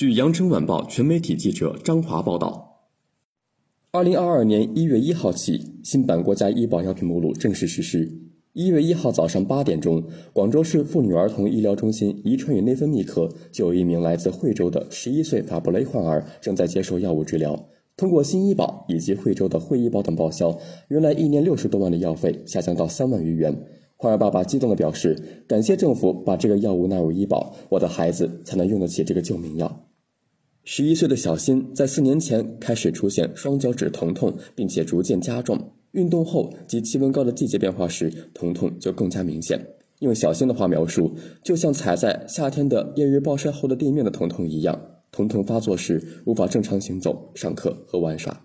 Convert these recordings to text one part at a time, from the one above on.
据羊城晚报全媒体记者张华报道，二零二二年一月一号起，新版国家医保药品目录正式实施。一月一号早上八点钟，广州市妇女儿童医疗中心遗传与内分泌科就有一名来自惠州的十一岁法布雷患儿正在接受药物治疗。通过新医保以及惠州的惠医保等报销，原来一年六十多万的药费下降到三万余元。患儿爸爸激动地表示：“感谢政府把这个药物纳入医保，我的孩子才能用得起这个救命药。”十一岁的小新在四年前开始出现双脚趾疼痛，并且逐渐加重。运动后及气温高的季节变化时，疼痛就更加明显。用小新的话描述，就像踩在夏天的炎日暴晒后的地面的疼痛一样。疼痛发作时无法正常行走、上课和玩耍。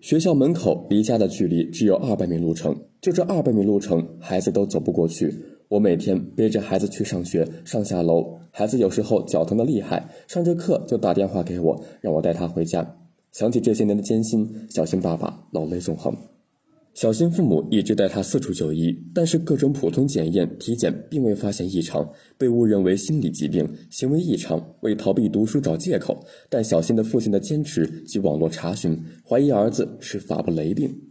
学校门口离家的距离只有二百米路程，就这二百米路程，孩子都走不过去。我每天背着孩子去上学，上下楼。孩子有时候脚疼的厉害，上着课就打电话给我，让我带他回家。想起这些年的艰辛，小新爸爸老泪纵横。小新父母一直带他四处就医，但是各种普通检验、体检并未发现异常，被误认为心理疾病、行为异常，为逃避读书找借口。但小新的父亲的坚持及网络查询，怀疑儿子是法布雷病。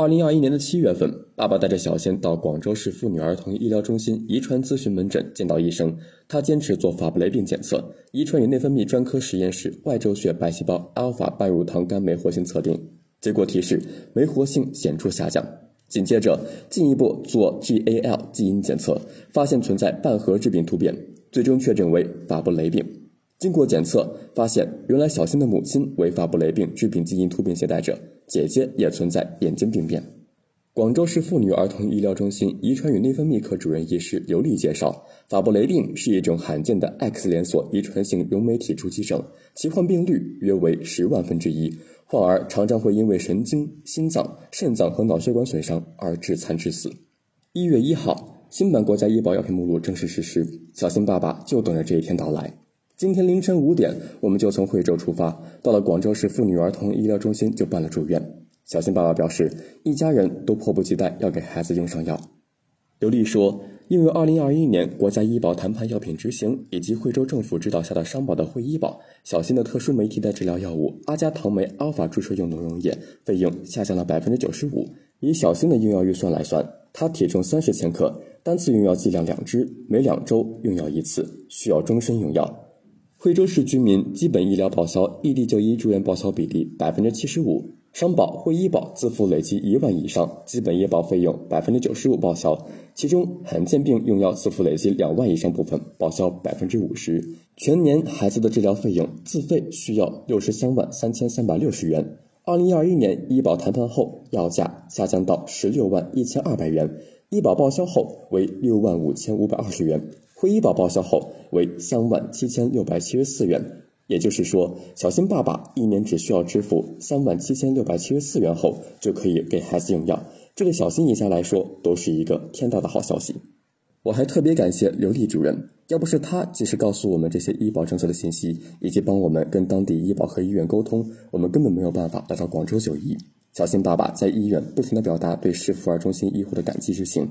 二零二一年的七月份，爸爸带着小仙到广州市妇女儿童医疗中心遗传咨询门诊见到医生，他坚持做法布雷病检测，遗传与内分泌专科实验室外周血白细胞阿尔法半乳糖苷酶活性测定，结果提示酶活性显著下降。紧接着进一步做 GAL 基因检测，发现存在半核致病突变，最终确诊为法布雷病。经过检测，发现原来小新的母亲为法布雷病致病基因突变携带者，姐姐也存在眼睛病变。广州市妇女儿童医疗中心遗传与内分泌科主任医师刘丽介绍，法布雷病是一种罕见的 X 连锁遗传性溶酶体突击症，其患病率约为十万分之一，患儿常常会因为神经、心脏、肾脏和脑血管损伤而致残致死。一月一号，新版国家医保药品目录正式实施，小新爸爸就等着这一天到来。今天凌晨五点，我们就从惠州出发，到了广州市妇女儿童医疗中心就办了住院。小新爸爸表示，一家人都迫不及待要给孩子用上药。刘丽说，因为2021年国家医保谈判药品执行以及惠州政府指导下的商保的惠医保，小新的特殊酶替代治疗药物阿加糖酶阿尔法注射用浓溶液费用下降了百分之九十五。以小新的用药预算来算，他体重三十千克，单次用药剂量两支，每两周用药一次，需要终身用药。惠州市居民基本医疗报销异地就医住院报销比例百分之七十五，商保、惠医保自付累计一万以上，基本医保费用百分之九十五报销，其中罕见病用药自付累计两万以上部分报销百分之五十，全年孩子的治疗费用自费需要六十三万三千三百六十元。二零二一年医保谈判后，药价下降到十六万一千二百元，医保报销后为六万五千五百二十元。惠医保报销后为三万七千六百七十四元，也就是说，小新爸爸一年只需要支付三万七千六百七十四元后，就可以给孩子用药。这对小新一家来说，都是一个天大的好消息。我还特别感谢刘丽主任，要不是他及时告诉我们这些医保政策的信息，以及帮我们跟当地医保和医院沟通，我们根本没有办法来到广州就医。小新爸爸在医院不停地表达对市妇儿中心医护的感激之情。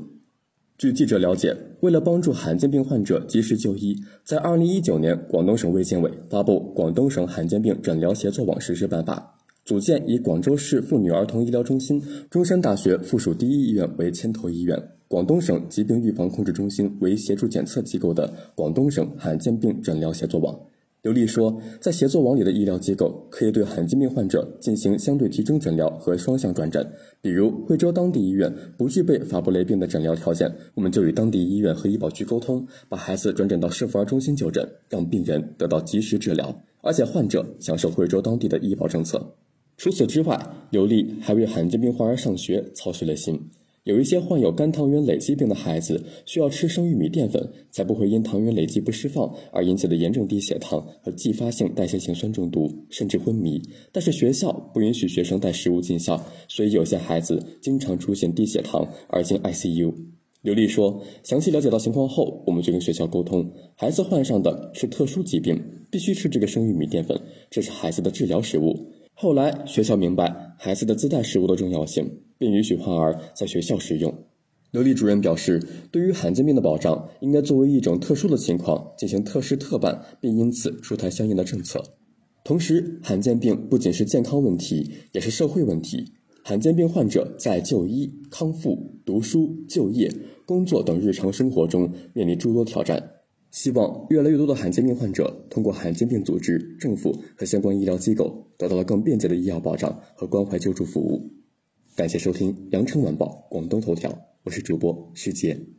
据记者了解，为了帮助罕见病患者及时就医，在二零一九年，广东省卫健委发布《广东省罕见病诊疗协作网实施办法》，组建以广州市妇女儿童医疗中心、中山大学附属第一医院为牵头医院，广东省疾病预防控制中心为协助检测机构的广东省罕见病诊疗协作网。刘丽说，在协作网里的医疗机构可以对罕见病患者进行相对集中诊疗和双向转诊。比如惠州当地医院不具备法布雷病的诊疗条件，我们就与当地医院和医保局沟通，把孩子转诊到市妇儿中心就诊，让病人得到及时治疗，而且患者享受惠州当地的医保政策。除此之外，刘丽还为罕见病患儿上学操碎了心。有一些患有肝糖原累积病的孩子，需要吃生玉米淀粉，才不会因糖原累积不释放而引起的严重低血糖和继发性代谢性酸中毒，甚至昏迷。但是学校不允许学生带食物进校，所以有些孩子经常出现低血糖而进 ICU。刘丽说，详细了解到情况后，我们就跟学校沟通，孩子患上的是特殊疾病，必须吃这个生玉米淀粉，这是孩子的治疗食物。后来学校明白孩子的自带食物的重要性。并允许患儿在学校食用。刘丽主任表示，对于罕见病的保障，应该作为一种特殊的情况进行特事特办，并因此出台相应的政策。同时，罕见病不仅是健康问题，也是社会问题。罕见病患者在就医、康复、读书、就业、工作等日常生活中面临诸多挑战。希望越来越多的罕见病患者通过罕见病组织、政府和相关医疗机构得到了更便捷的医药保障和关怀救助服务。感谢收听《羊城晚报·广东头条》，我是主播世杰。